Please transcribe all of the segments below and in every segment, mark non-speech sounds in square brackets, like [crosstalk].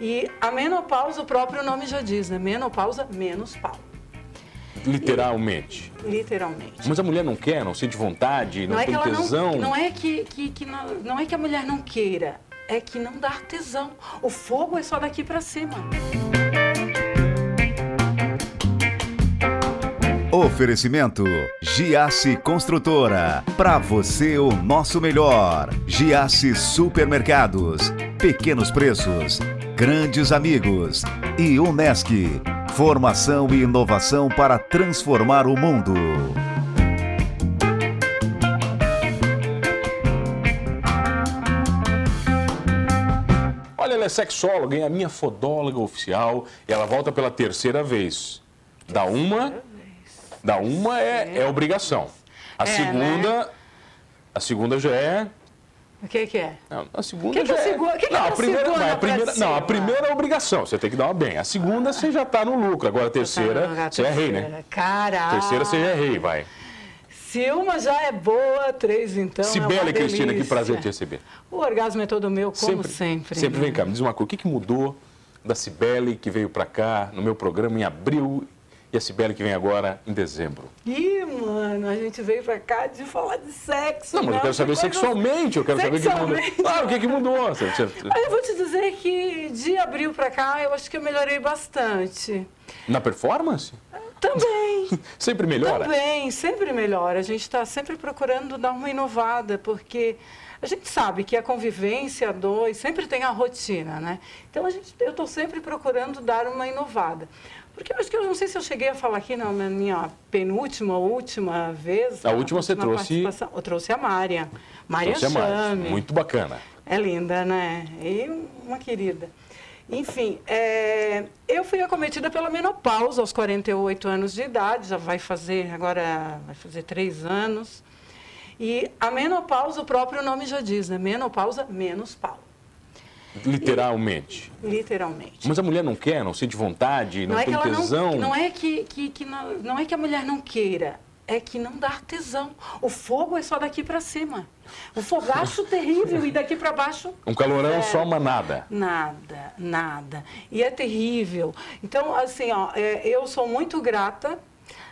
E a menopausa, o próprio nome já diz, né? Menopausa, menos pau. Literalmente. E, literalmente. Mas a mulher não quer, não sente vontade, não, não é tem que tesão. Não, não é que, que, que não, não é que a mulher não queira, é que não dá tesão. O fogo é só daqui para cima. Oferecimento Giasse Construtora. Para você o nosso melhor. Giasse Supermercados. Pequenos preços. Grandes amigos. E Unesc. Formação e inovação para transformar o mundo. Olha, ela é sexóloga, é a minha fodóloga oficial. E ela volta pela terceira vez. Da uma, da uma é, é obrigação. A É, né? segunda, a segunda já é O que, que é? Não, a segunda Que que já é é... que que não, é a a primeira, segunda não, a primeira, não, a primeira é obrigação, você tem que dar uma bem. A segunda você já está no lucro. Agora a terceira, A você é rei, né? terceira. Caraca. Terceira você já é rei, vai. Se uma já é boa, três então. é Sibeli uma e Cristina, que prazer te receber. O orgasmo é todo meu, como sempre. Sempre né? vem cá, me diz uma coisa, o que, que mudou da Cibele que veio para cá no meu programa em abril e a Cibele que vem agora em dezembro? Ih, mano, a gente veio pra cá de falar de sexo. Não, mas eu né? quero saber sexualmente, eu quero saber o que. Sexualmente. Claro, o que, que mudou? Mas eu vou te dizer que de abril pra cá eu acho que eu melhorei bastante. Na performance? Também. [laughs] Sempre melhora? Também, sempre melhora. A gente está sempre procurando dar uma inovada, porque a gente sabe que a convivência a dois sempre tem a rotina, né? Então a gente, eu estou sempre procurando dar uma inovada. Porque eu acho que eu não sei se eu cheguei a falar aqui na minha penúltima ou última vez. A última você trouxe-. Eu trouxe a Mária. Mária a. Chame. Muito bacana. É linda, né? E uma querida. Enfim, é, eu fui acometida pela menopausa aos 48 anos de idade, já vai fazer, agora vai fazer três anos. E a menopausa, o próprio nome já diz, né? Menopausa, menos pau, Literalmente. literalmente. Mas a mulher não quer, não sente vontade, não, é que tem tesão. não, não é que, que, que não, não é que a mulher não queira, é que não dá tesão. O fogo é só daqui para cima. O fogacho [laughs] terrível e daqui para baixo Um calorão É. só uma nada. Nada, nada. E é terrível. Então, assim, ó, é, eu sou muito grata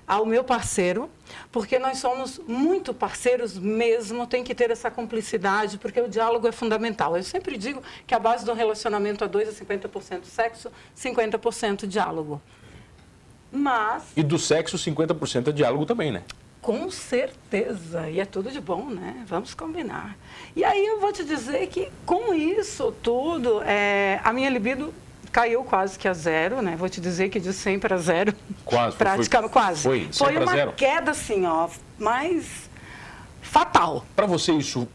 ao meu parceiro, porque nós somos muito parceiros mesmo, tem que ter essa cumplicidade, porque o diálogo é fundamental. Eu sempre digo que a base do relacionamento a dois é 50% sexo, 50% diálogo. Mas, E do sexo, 50% é diálogo também, né? com certeza, e é tudo de bom, né? Vamos combinar. E aí eu vou te dizer que com isso tudo, é, a minha libido caiu quase que a zero, né? Vou te dizer que de 100 para zero. Quase, [laughs] foi- Praticamente, foi- quase. foi, 100 pra uma zero. queda assim, ó, mais fatal. Para você isso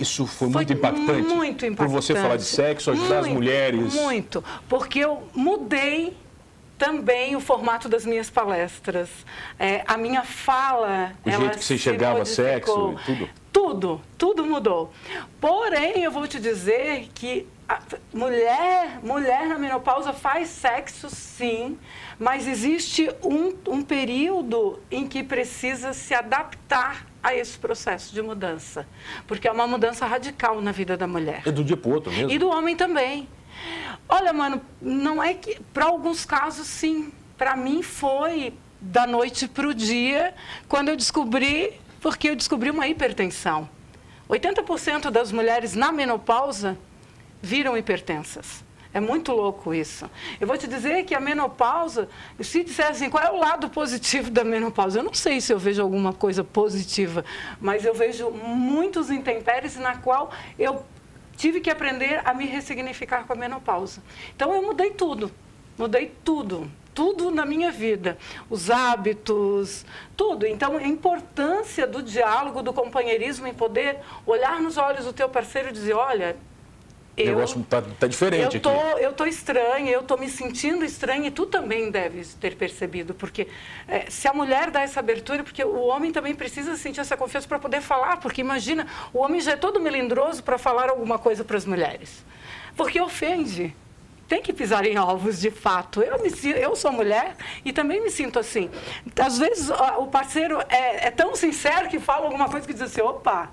isso foi, Foi muito impactante? Muito impactante. Por você falar de sexo, ajudar as Muito, mulheres. Muito, porque eu mudei também o formato das minhas palestras. É, a minha fala. O jeito que você se enxergava sexo modificou. tudo? Tudo, tudo mudou. Porém, eu vou te dizer que mulher, mulher na menopausa faz sexo sim, mas existe um, um período em que precisa se adaptar a esse processo de mudança. Porque é uma mudança radical na vida da mulher. É do dia para o outro mesmo. E do homem também. Olha, mano, não é que. Para alguns casos, sim. Para mim foi da noite para o dia, quando eu descobri. Porque eu descobri uma hipertensão. 80% das mulheres na menopausa viram hipertensas. É muito louco isso. Eu vou te dizer que a menopausa, se disser assim, qual é o lado positivo da menopausa? Eu não sei se eu vejo alguma coisa positiva, mas eu vejo muitos intempéries na qual eu tive que aprender a me ressignificar com a menopausa. Então eu mudei tudo, mudei tudo, tudo na minha vida, os hábitos, tudo. Então a importância do diálogo, do companheirismo em poder olhar nos olhos do teu parceiro e dizer, olha, O eu negócio tá, tá diferente eu tô, aqui. eu tô estranha, eu tô me sentindo estranha e tu também deves ter percebido, porque eh, se a mulher dá essa abertura, porque o homem também precisa sentir essa confiança para poder falar, porque imagina, o homem já é todo melindroso para falar alguma coisa para as mulheres, porque ofende. Tem que pisar em ovos, de fato. Eu, me, eu sou mulher e também me sinto assim. Às vezes o parceiro é, é tão sincero que fala alguma coisa que diz assim, opa,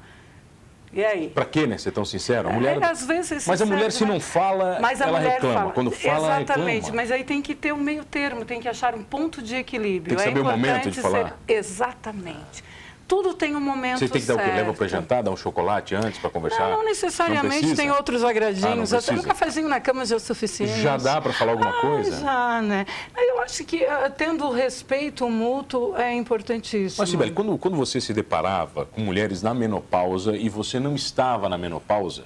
E aí? Pra quê, né? Ser tão sincero? A mulher... É, às vezes Mas a mulher, se não fala, mas a ela mulher reclama. fala. Quando fala, Exatamente, reclama. mas aí tem que ter um meio termo, tem que achar um ponto de equilíbrio. Tem que saber é o momento importante de falar. ser- Exatamente. Tudo tem um momento Você tem que dar o certo. Leva pra jantar, dar um chocolate antes pra conversar? Não, não necessariamente, precisa? tem outros Ah, não agradinhos. Até um cafezinho na cama já é o suficiente. Já dá pra falar alguma Ah, coisa? Já, né? Eu acho que ah, tendo respeito mútuo é importantíssimo. Mas, Sibeli, quando, quando você se deparava com mulheres na menopausa e você não estava na menopausa,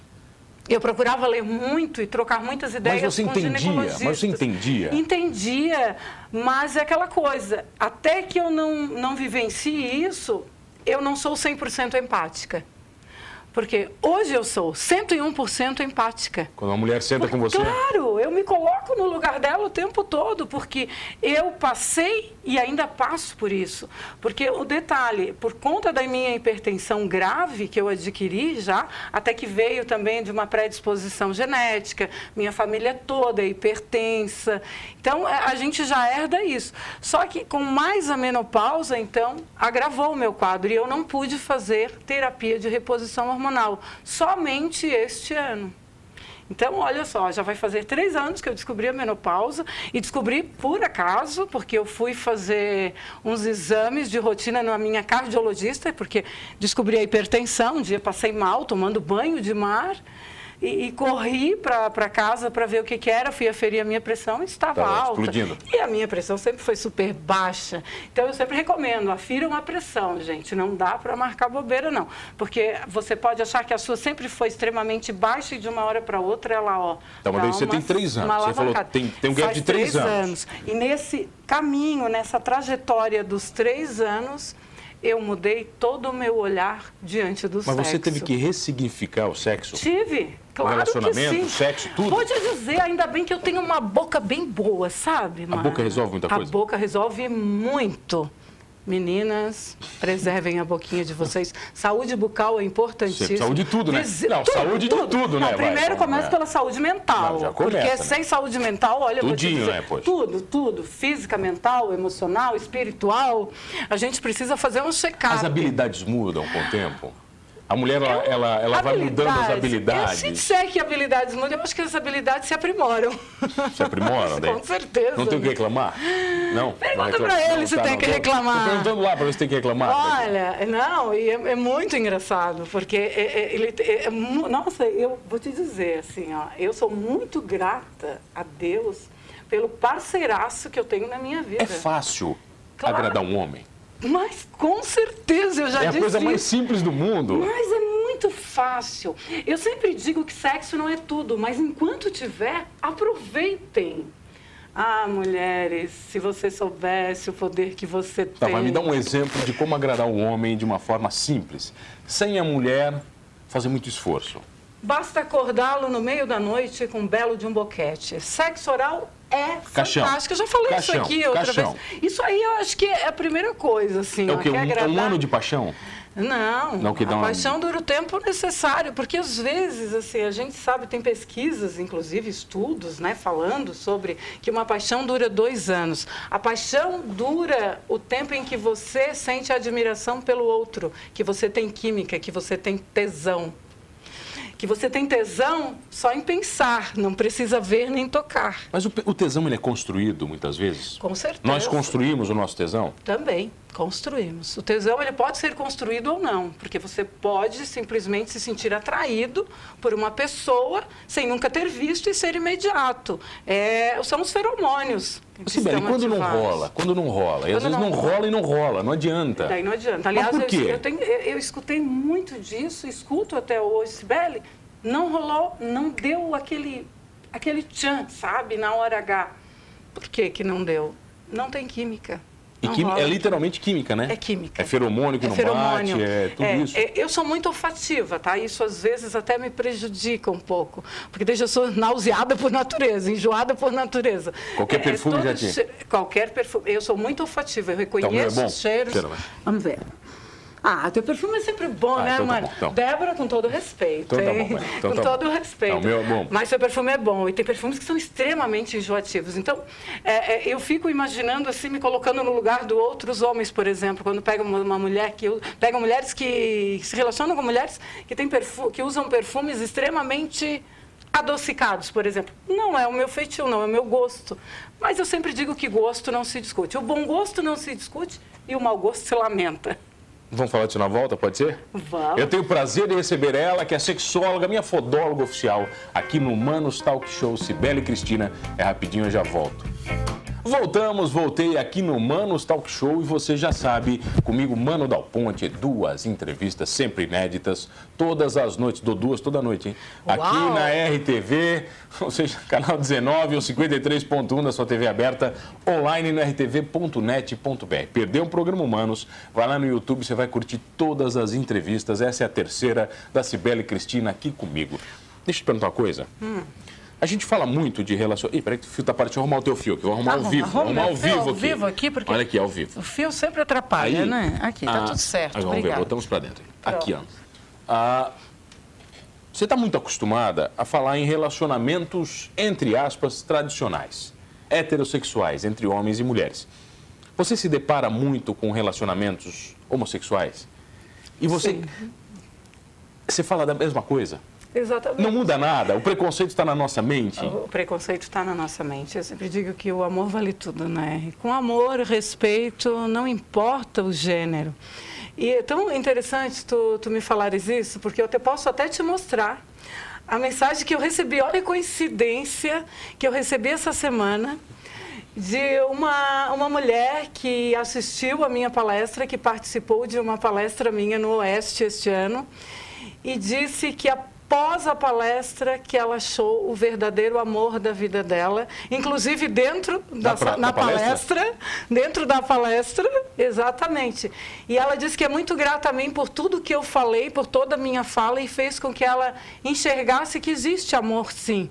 Eu procurava ler muito e trocar muitas ideias você com entendia? Mas você entendia? Entendia, mas é aquela coisa, até que eu não, não vivencie isso, eu não sou 100% empática. Porque hoje eu sou 101% empática. quando uma mulher senta com você, Claro, eu me coloco no lugar dela o tempo todo, porque eu passei e ainda passo por isso. Porque o detalhe, por conta da minha hipertensão grave que eu adquiri já, até que veio também de uma predisposição genética, minha família toda é hipertensa. Então, a a gente já herda isso. Só que com mais a menopausa, então, agravou o meu quadro e eu não pude fazer terapia de reposição hormonal, somente este ano. Então, olha só, já vai fazer três anos que eu descobri a menopausa e descobri por acaso, porque eu fui fazer uns exames de rotina na minha cardiologista, porque descobri a hipertensão. Um dia passei mal, tomando banho de mar. E, e corri para casa para ver o que, que era, fui aferir a minha pressão e estava Tava alta. explodindo. E a minha pressão sempre foi super baixa. Então, eu sempre recomendo, afiram a pressão, gente. Não dá para marcar bobeira, não. Porque você pode achar que a sua sempre foi extremamente baixa e de uma hora para outra ela, ó... Então, mas você uma- tem três anos. Você falou, tem- tem um gap de três anos. E nesse caminho, nessa trajetória dos três anos, eu mudei todo o meu olhar diante do mas sexo. você teve que ressignificar o sexo? Tive, claro relacionamento, que sim. sexo, tudo? Vou te dizer, ainda bem que eu tenho uma boca bem boa, sabe? A boca resolve muita coisa? A boca resolve muito. Meninas, preservem a boquinha de vocês. Saúde bucal é importantíssima. Saúde de tudo, né? Visi- Não, saúde de tudo, né? Não, primeiro então, começa é. pela saúde mental. Não, começa, porque né? sem saúde mental, olha, eu vou te Tudinho, dizer, né, poxa? tudo, tudo, física, mental, emocional, espiritual, a gente precisa fazer um check-up. As habilidades mudam com o tempo? A mulher, ela, ela, ela vai mudando as Eu, se habilidades. disser que habilidades mudam, eu acho que as habilidades se aprimoram. Se aprimoram, daí? [laughs] Com certeza. Não tem o que reclamar? Não? Pergunta pra ele não, se tá, tem não, que reclamar. Tô perguntando lá pra ver se tem que reclamar. Olha, não, e é, é muito engraçado, porque é- é- ele, é- é nossa, eu vou te dizer assim, ó, eu sou muito grata a Deus pelo parceiraço que eu tenho na minha vida. É fácil Claro. agradar um homem. Mas com certeza, eu já É a disse coisa mais isso. simples do mundo. Mas é muito fácil. Eu sempre digo que sexo não é tudo, mas enquanto tiver, aproveitem. Ah, mulheres, se você soubesse o poder que você Tá, tem. vai me dar um exemplo de como agradar o homem de uma forma simples, sem a mulher fazer muito esforço. Basta acordá-lo no meio da noite com um belo de um boquete. Sexo oral é Caixão. fantástico. Eu já falei Caixão, isso aqui outra caixão. vez. Isso aí eu acho que é a primeira coisa, assim. É o quê? que Um, agradar. um ano de paixão? Não, Não, que dá a uma- paixão dura o tempo necessário, porque às vezes, assim, a gente sabe, tem pesquisas, inclusive estudos, né, falando sobre que uma paixão dura dois anos. A paixão dura o tempo em que você sente admiração pelo outro, que você tem química, que você tem tesão. Que você tem tesão só em pensar, não precisa ver nem tocar. Mas o, o tesão ele é construído muitas vezes? Com certeza. Nós construímos o nosso tesão? Também construímos. O tesão ele pode ser construído ou não, porque você pode simplesmente se sentir atraído por uma pessoa sem nunca ter visto e ser imediato. É, são os feromônios. Sibeli, quando não rola? Quando não rola? E às vezes não não rola. rola e não rola, não adianta. Daí não adianta. Aliás, por eu- quê? Eu, tenho- eu- eu escutei muito disso, escuto até hoje, Sibeli, não rolou, não deu aquele, aquele tchan, sabe, na hora H. Por que que não deu? Não tem química. E rola. é literalmente química, né? É química. É feromônio que É não feromônio. bate, é tudo É, isso. é, eu sou muito olfativa, tá? Isso às vezes até me prejudica um pouco. Porque desde eu sou nauseada por natureza, enjoada por natureza. Qualquer perfume todo já che- Qualquer perfume. Eu sou muito olfativa, eu Então, é reconheço bom? os cheiros. Vamos ver. Ah, teu perfume é sempre bom, Ah, né, então tá mano? bom, então. Débora, com todo respeito. Então tá bom. Então com tá todo bom. respeito. Não, meu é bom. Mas seu perfume é bom. E tem perfumes que são extremamente enjoativos. Então, é, é, eu fico imaginando, assim, me colocando no lugar de outros homens, por exemplo, quando pegam uma, uma mulher que. Pegam mulheres que se relacionam com mulheres que, têm perfu que usam perfumes extremamente adocicados, por exemplo. Não é o meu feitio, não é o meu gosto. Mas eu sempre digo que gosto não se discute. O bom gosto não se discute e o mau gosto se lamenta. Vamos falar disso na volta, pode ser? Vamos. Eu tenho o prazer de receber ela, que é sexóloga, minha fodóloga oficial, aqui no Manos Talk Show. Cibele Cristina, é rapidinho, eu já volto. Voltamos, voltei aqui no Manos Talk Show e você já sabe, comigo, Mano Dal Ponte, duas entrevistas sempre inéditas, todas as noites, dou duas toda noite, hein? Aqui Uau! na RTV, [laughs] ou seja, canal 19 ou 53.1 da sua TV aberta, online no rtv.net.br. Perdeu um programa Humanos? Vai lá no YouTube, você vai curtir todas as entrevistas. Essa é a terceira da Cibele Cristina aqui comigo. Deixa eu te perguntar uma coisa. A gente fala muito de relacionamento. Ih, peraí que o fio tá partindo. Arrumar o teu fio aqui. Vou arrumar ao Arruma, vivo. Vou arruma arrumar ao vivo ao aqui. vivo aqui, porque- Olha aqui, ao vivo. O fio sempre atrapalha, né? Aqui, tá ah, tudo certo. aí vamos ver, botamos para dentro. Aqui, ó. Ah, você está muito acostumada a falar em relacionamentos, entre aspas, tradicionais, heterossexuais, entre homens e mulheres. Você se depara muito com relacionamentos homossexuais? E você. Sim. Você fala da mesma coisa? Exatamente. Não muda nada? O preconceito está na nossa mente? O preconceito está na nossa mente. Eu sempre digo que o amor vale tudo, né? Com amor, respeito, não importa o gênero. E é tão interessante tu, tu me falares isso, porque eu te, posso até te mostrar a mensagem que eu recebi. Olha a coincidência que eu recebi essa semana de uma, uma mulher que assistiu a minha palestra, que participou de uma palestra minha no Oeste este ano, e disse que após a palestra que ela achou o verdadeiro amor da vida dela, inclusive dentro da, Na palestra? palestra, dentro da palestra, exatamente. E ela disse que é muito grata a mim por tudo que eu falei, por toda a minha fala e fez com que ela enxergasse que existe amor sim.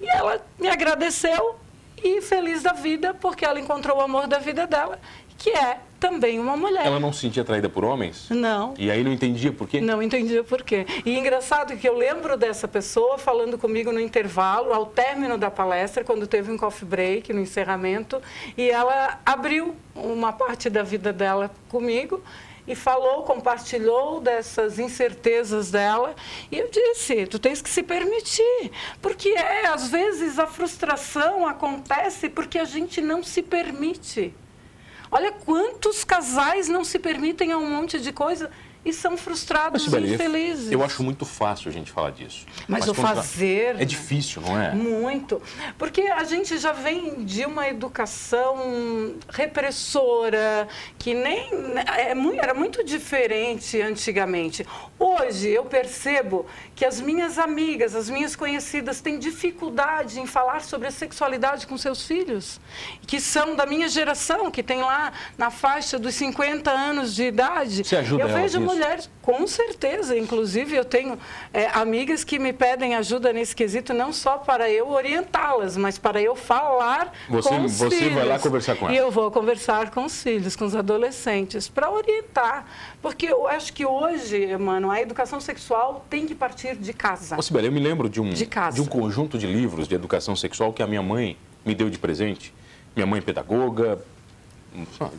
E ela me agradeceu e feliz da vida porque ela encontrou o amor da vida dela, que é também uma mulher. Ela não se sentia atraída por homens? Não. E aí não entendia por quê? Não entendia por quê. E engraçado que eu lembro dessa pessoa falando comigo no intervalo, ao término da palestra, quando teve um coffee break, no encerramento, e ela abriu uma parte da vida dela comigo e falou, compartilhou dessas incertezas dela. E eu disse, tu tens que se permitir, porque é, às vezes a frustração acontece porque a gente não se permite. Olha quantos casais não se permitem a um monte de coisa e são frustrados Mas, e infelizes. eu acho muito fácil a gente falar disso. Mas o quando tá- fazer- É difícil, não é? Muito. Porque a gente já vem de uma educação repressora, que nem. É, era muito diferente antigamente. Hoje eu percebo que as minhas amigas, as minhas conhecidas, têm dificuldade em falar sobre a sexualidade com seus filhos, que são da minha geração, que tem lá na faixa dos 50 anos de idade. Você ajuda eu vejo mulheres, com certeza. Inclusive, eu tenho é, amigas que me pedem ajuda nesse quesito, não só para eu orientá-las, mas para eu falar Você- com os você filhos. vai lá conversar com E elas. eu vou conversar com os filhos, com os adolescentes, para orientar. Porque eu acho que hoje, mano, a educação sexual tem que partir de casa. Ô, Sibeli, eu me lembro de um, De casa. um conjunto de livros de educação sexual que a minha mãe me deu de presente. Minha mãe é pedagoga.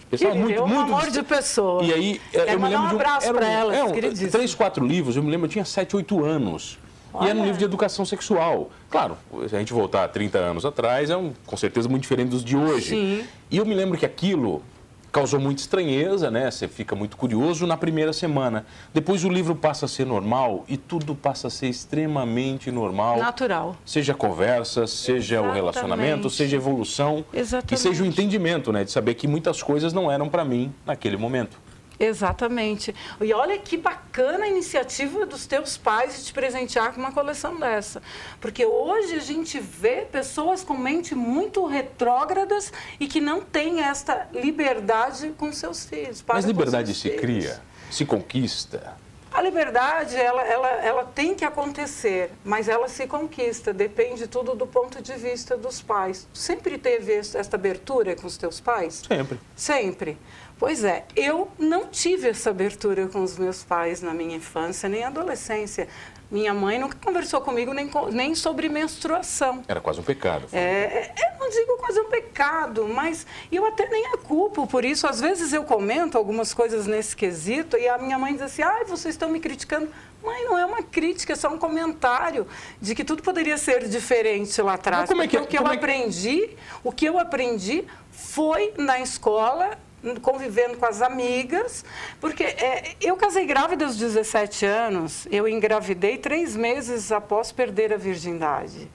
Pessoal muito, é um muito. amor de pessoa. E aí, Quero eu me lembro um de abraço para elas, é, um, queridíssimo. três, quatro livros, eu me lembro, eu tinha sete, oito anos. E era um Olha. livro de educação sexual. Claro, se a gente voltar 30 anos atrás, é um, com certeza muito diferente dos de hoje. Sim. E eu me lembro que aquilo causou muita estranheza, né? Você fica muito curioso na primeira semana. Depois o livro passa a ser normal e tudo passa a ser extremamente normal. Natural. Seja conversa, seja o Exatamente. relacionamento, seja evolução. Exatamente. E seja o entendimento, né? De saber que muitas coisas não eram para mim naquele momento. Exatamente. E olha que bacana a iniciativa dos teus pais de te presentear com uma coleção dessa. Porque hoje a gente vê pessoas com mente muito retrógradas e que não têm esta liberdade com seus filhos. Mas liberdade se filhos. cria, se conquista. A liberdade, ela, ela, ela tem que acontecer, mas ela se conquista, depende tudo do ponto de vista dos pais. Sempre teve essa abertura com os teus pais? Sempre. Sempre. Pois é, eu não tive essa abertura com os meus pais na minha infância nem adolescência. Minha mãe nunca conversou comigo nem, nem sobre menstruação. Era quase um pecado. É, é, eu não digo quase um pecado, mas eu até nem a culpo por isso. Às vezes eu comento algumas coisas nesse quesito e a minha mãe diz assim, ai, vocês estão me criticando. Mãe, não é uma crítica, é só um comentário de que tudo poderia ser diferente lá atrás. como é que, o que eu é aprendi, o que eu aprendi foi na escola convivendo com as amigas, porque é, eu casei grávida aos 17 anos, eu engravidei três meses após perder a virgindade.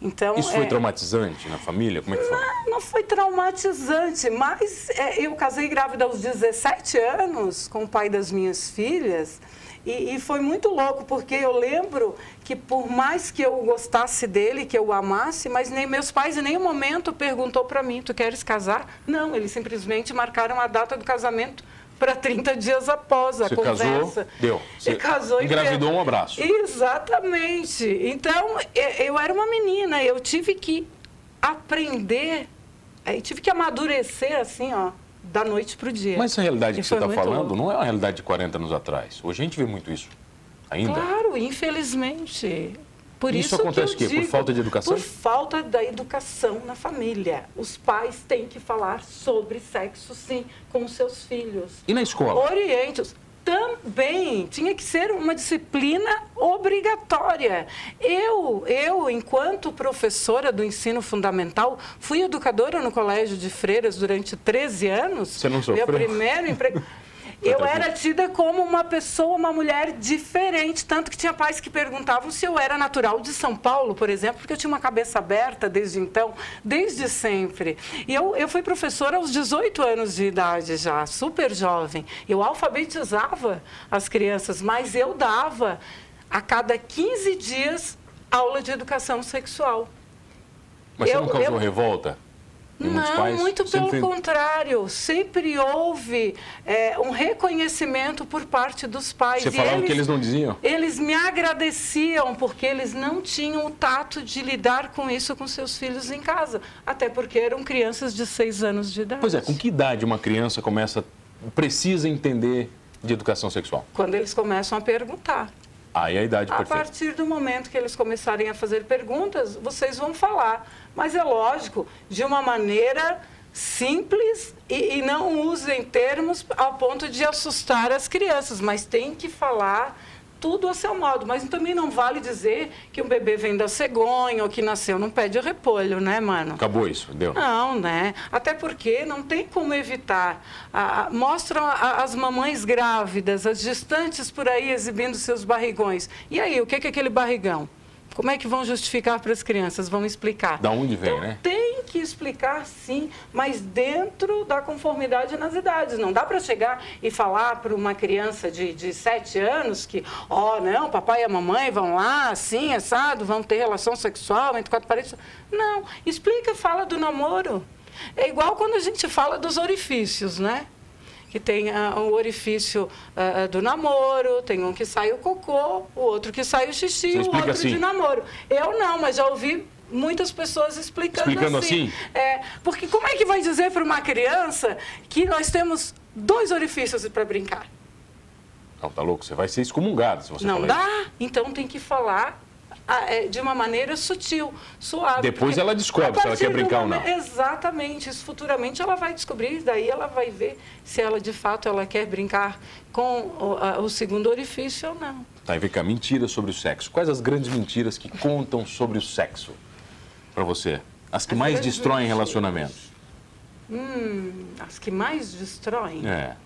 Então, Isso foi é, traumatizante na família? Como é que foi? Não, não foi traumatizante, mas é, eu casei grávida aos 17 anos com o pai das minhas filhas. E, e, foi muito louco, porque eu lembro que por mais que eu gostasse dele, que eu o amasse, mas nem meus pais em nenhum momento perguntou para mim, tu queres casar? Não, eles simplesmente marcaram a data do casamento para 30 dias após a Você conversa. Casou, deu. Você casou engravidou e um abraço. Exatamente. Então, eu era uma menina, eu tive que aprender, eu tive que amadurecer assim, ó da noite para o dia. Mas essa realidade e que você está falando louco. não é uma realidade de 40 anos atrás. Hoje a gente vê muito isso ainda. Claro, infelizmente. Por isso, isso acontece o quê? Digo, por falta de educação? Por falta da educação na família. Os pais têm que falar sobre sexo, sim, com seus filhos. E na escola? Oriente-os também tinha que ser uma disciplina obrigatória. Eu, eu, enquanto professora do ensino fundamental, fui educadora no colégio de freiras durante 13 anos. Você não sofreu? Meu primeiro emprego. [laughs] eu era tida como uma pessoa, uma mulher diferente, tanto que tinha pais que perguntavam se eu era natural de São Paulo, por exemplo, porque eu tinha uma cabeça aberta desde então, desde sempre. E eu, eu fui professora aos 18 anos de idade já, super jovem. Eu alfabetizava as crianças, mas eu dava a cada 15 dias aula de educação sexual. Mas você eu, não causou eu, revolta? Não, pais, muito pelo sempre... contrário. Sempre houve é, um reconhecimento por parte dos pais. Você falava eles, que eles não diziam? Eles me agradeciam porque eles não tinham o tato de lidar com isso com seus filhos em casa. Até porque eram crianças de seis anos de idade. Pois é, com que idade uma criança começa, precisa entender de educação sexual? Quando eles começam a perguntar. Aí a idade A perfeita. partir do momento que eles começarem a fazer perguntas, vocês vão falar. Mas é lógico, de uma maneira simples e, e não usem termos ao ponto de assustar as crianças, mas tem que falar tudo a seu modo, mas também não vale dizer que um bebê vem da cegonha ou que nasceu num pé de repolho, né, mano? Acabou isso, deu? Não, né? Até porque não tem como evitar. Ah, mostram as mamães grávidas, as gestantes por aí exibindo seus barrigões. E aí, o que é aquele barrigão? Como é que vão justificar para as crianças? Vão explicar. Da onde vem, então, né? Tem que explicar, sim, mas dentro da conformidade nas idades. Não dá para chegar e falar para uma criança de, de sete anos que, ó, oh, não, papai e a mamãe vão lá, assim, assado, vão ter relação sexual entre quatro paredes. Não, explica, fala do namoro. É igual quando a gente fala dos orifícios, né? Que tem uh, o orifício uh, do namoro, tem um que sai o cocô, o outro que sai o xixi, o outro assim. de namoro. Eu não, mas já ouvi muitas pessoas explicando, explicando assim. assim. É, porque como é que vai dizer para uma criança que nós temos dois orifícios para brincar? Não, tá louco, você vai ser excomungado se você Não falar dá, isso. então tem que falar de uma maneira sutil, suave. Depois ela descobre se ela quer brincar ou não. Exatamente, isso futuramente ela vai descobrir, daí ela vai ver se ela de fato ela quer brincar com o, o segundo orifício ou não. Tá, e vem cá, mentiras sobre o sexo. Quais as grandes mentiras que contam sobre o sexo para você? As que as mais destroem mentiras. relacionamentos. Hum, as que mais destroem? É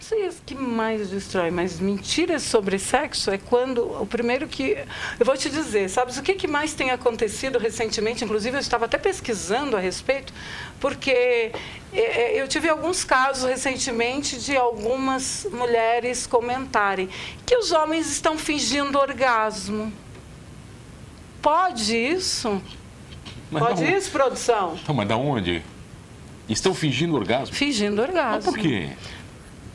não sei as que mais destrói, mas mentiras sobre sexo é quando o primeiro que eu vou te dizer, sabes o que, que mais tem acontecido recentemente? Inclusive eu estava até pesquisando a respeito, porque é, é, eu tive alguns casos recentemente de algumas mulheres comentarem que os homens estão fingindo orgasmo. Pode isso? Mas Pode isso, produção? Então, mas da onde? Estão fingindo orgasmo? Fingindo orgasmo. Mas por quê?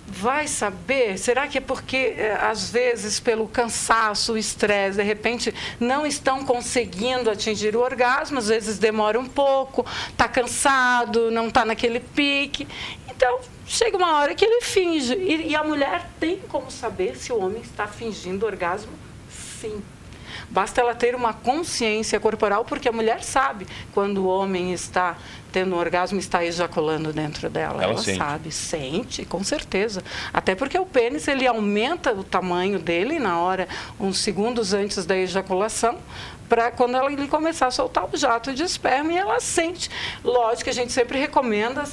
Vai saber? Será que é porque, eh, às vezes, pelo cansaço, o estresse, de repente, não estão conseguindo atingir o orgasmo, às vezes demora um pouco, está cansado, não está naquele pique. Então, chega uma hora que ele finge. E, e a mulher tem como saber se o homem está fingindo orgasmo? Sim. Basta ela ter uma consciência corporal, porque a mulher sabe quando o homem está tendo um orgasmo, está ejaculando dentro dela. Ela Ela, sente. sabe, sente, com certeza. Até porque o pênis ele aumenta o tamanho dele na hora, uns segundos antes da ejaculação, para quando ela, ele começar a soltar o jato de esperma e ela sente. Lógico que a gente sempre recomenda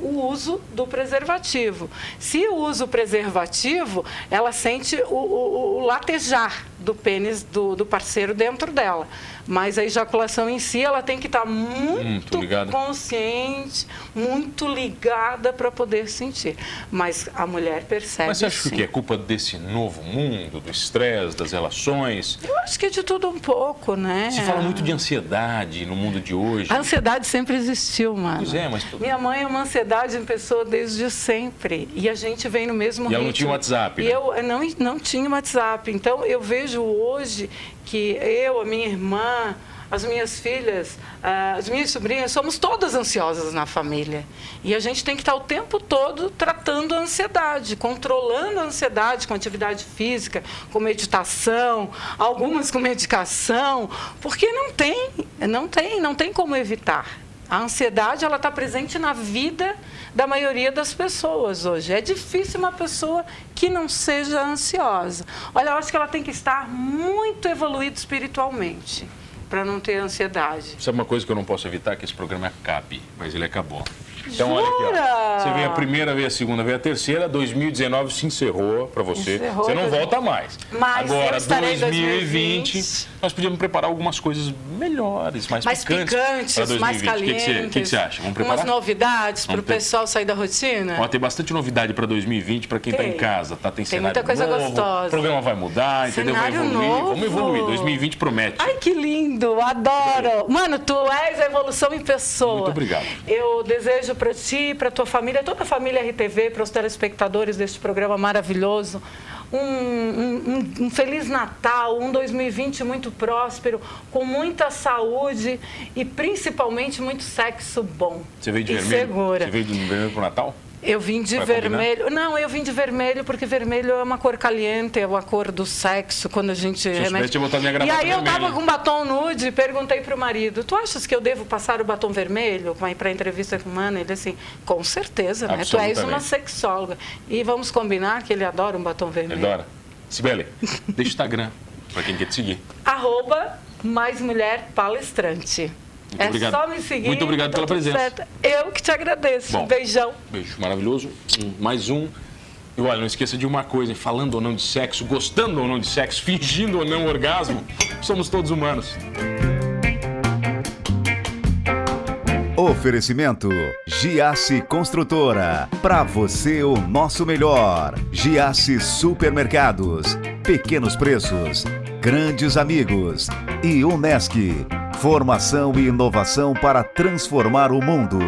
o uso do preservativo. Se usa o preservativo, ela sente o, o- o latejar do pênis do, do parceiro dentro dela. Mas a ejaculação em si, ela tem que estar muito, Muito ligada. consciente, muito ligada para poder sentir. Mas a mulher percebe. Mas você acha sim. que é culpa desse novo mundo, do estresse, das relações? Eu acho que é de tudo um pouco, né? Se fala muito de ansiedade no mundo de hoje. A ansiedade sempre existiu, mano. Pois é, mas Minha mãe é uma ansiedade em pessoa desde sempre. E a gente vem no mesmo E ela não ritmo. tinha WhatsApp, E né? eu eu não, não tinha WhatsApp. Então, eu vejo hoje que eu, a minha irmã, as minhas filhas, ah, as minhas sobrinhas, somos todas ansiosas na família. E a gente tem que estar o tempo todo tratando a ansiedade, controlando a ansiedade com atividade física, com meditação, algumas com medicação, porque não tem, não tem, não tem como evitar. A ansiedade ela está presente na vida da maioria das pessoas hoje. É difícil uma pessoa que não seja ansiosa. Olha, eu acho que ela tem que estar muito evoluída espiritualmente para não ter ansiedade. Sabe uma coisa que eu não posso evitar? Que esse programa acabe, mas ele acabou. Então, olha aqui, Jura? ó. Você veio a primeira, veio a segunda, veio a terceira. 2019 se encerrou para você. Encerrou, você não volta mais. Mas Agora, estarei em 2020, 2020. nós podíamos preparar algumas coisas melhores, mais, Mais picantes. picantes, pra 2020. mais O que, calientes. que, o que que você acha? Vamos preparar? Umas novidades para o pessoal sair da rotina? Ó, tem bastante novidade para 2020 para quem está em casa, tá? Tem, Tem cenário muita coisa novo, gostosa. O programa vai mudar, entendeu? Vai evoluir. novo. Vamos evoluir. 2020 promete. Ai, que lindo, adoro. Mano, tu és a evolução em pessoa. Muito obrigado. Eu desejo para ti, para tua família, toda a família RTV, para os telespectadores deste programa maravilhoso, um, um- um- um feliz Natal, um 2020 muito próspero, com muita saúde e principalmente muito sexo bom. Você veio de e vermelho? segura. Você veio de vermelho pro Natal? Eu vim de Vai combinar? vermelho. Não, eu vim de vermelho porque vermelho é uma cor caliente, é uma cor do sexo, quando a gente soubesse, tinha botado minha E aí eu tava com batom nude e perguntei pro marido, tu achas que eu devo passar o batom vermelho para a entrevista com o Mano? Ele assim, com certeza, né? Tu és uma sexóloga. E vamos combinar que ele adora um batom vermelho. Adora. Sibeli, deixa o Instagram para quem quer te seguir. Arroba mais mulher palestrante. Muito é obrigado. só me seguir. Muito obrigado tá pela presença. certo. Eu que te agradeço. Bom. Beijão. Beijo maravilhoso. Um, mais um. E olha, não esqueça de uma coisa, falando ou não de sexo, gostando ou não de sexo, fingindo ou não orgasmo, somos todos humanos. Oferecimento Giasse Construtora. Para você o nosso melhor. Giasse Supermercados. Pequenos preços. Grandes amigos. E Unesc. Formação e inovação para transformar o mundo.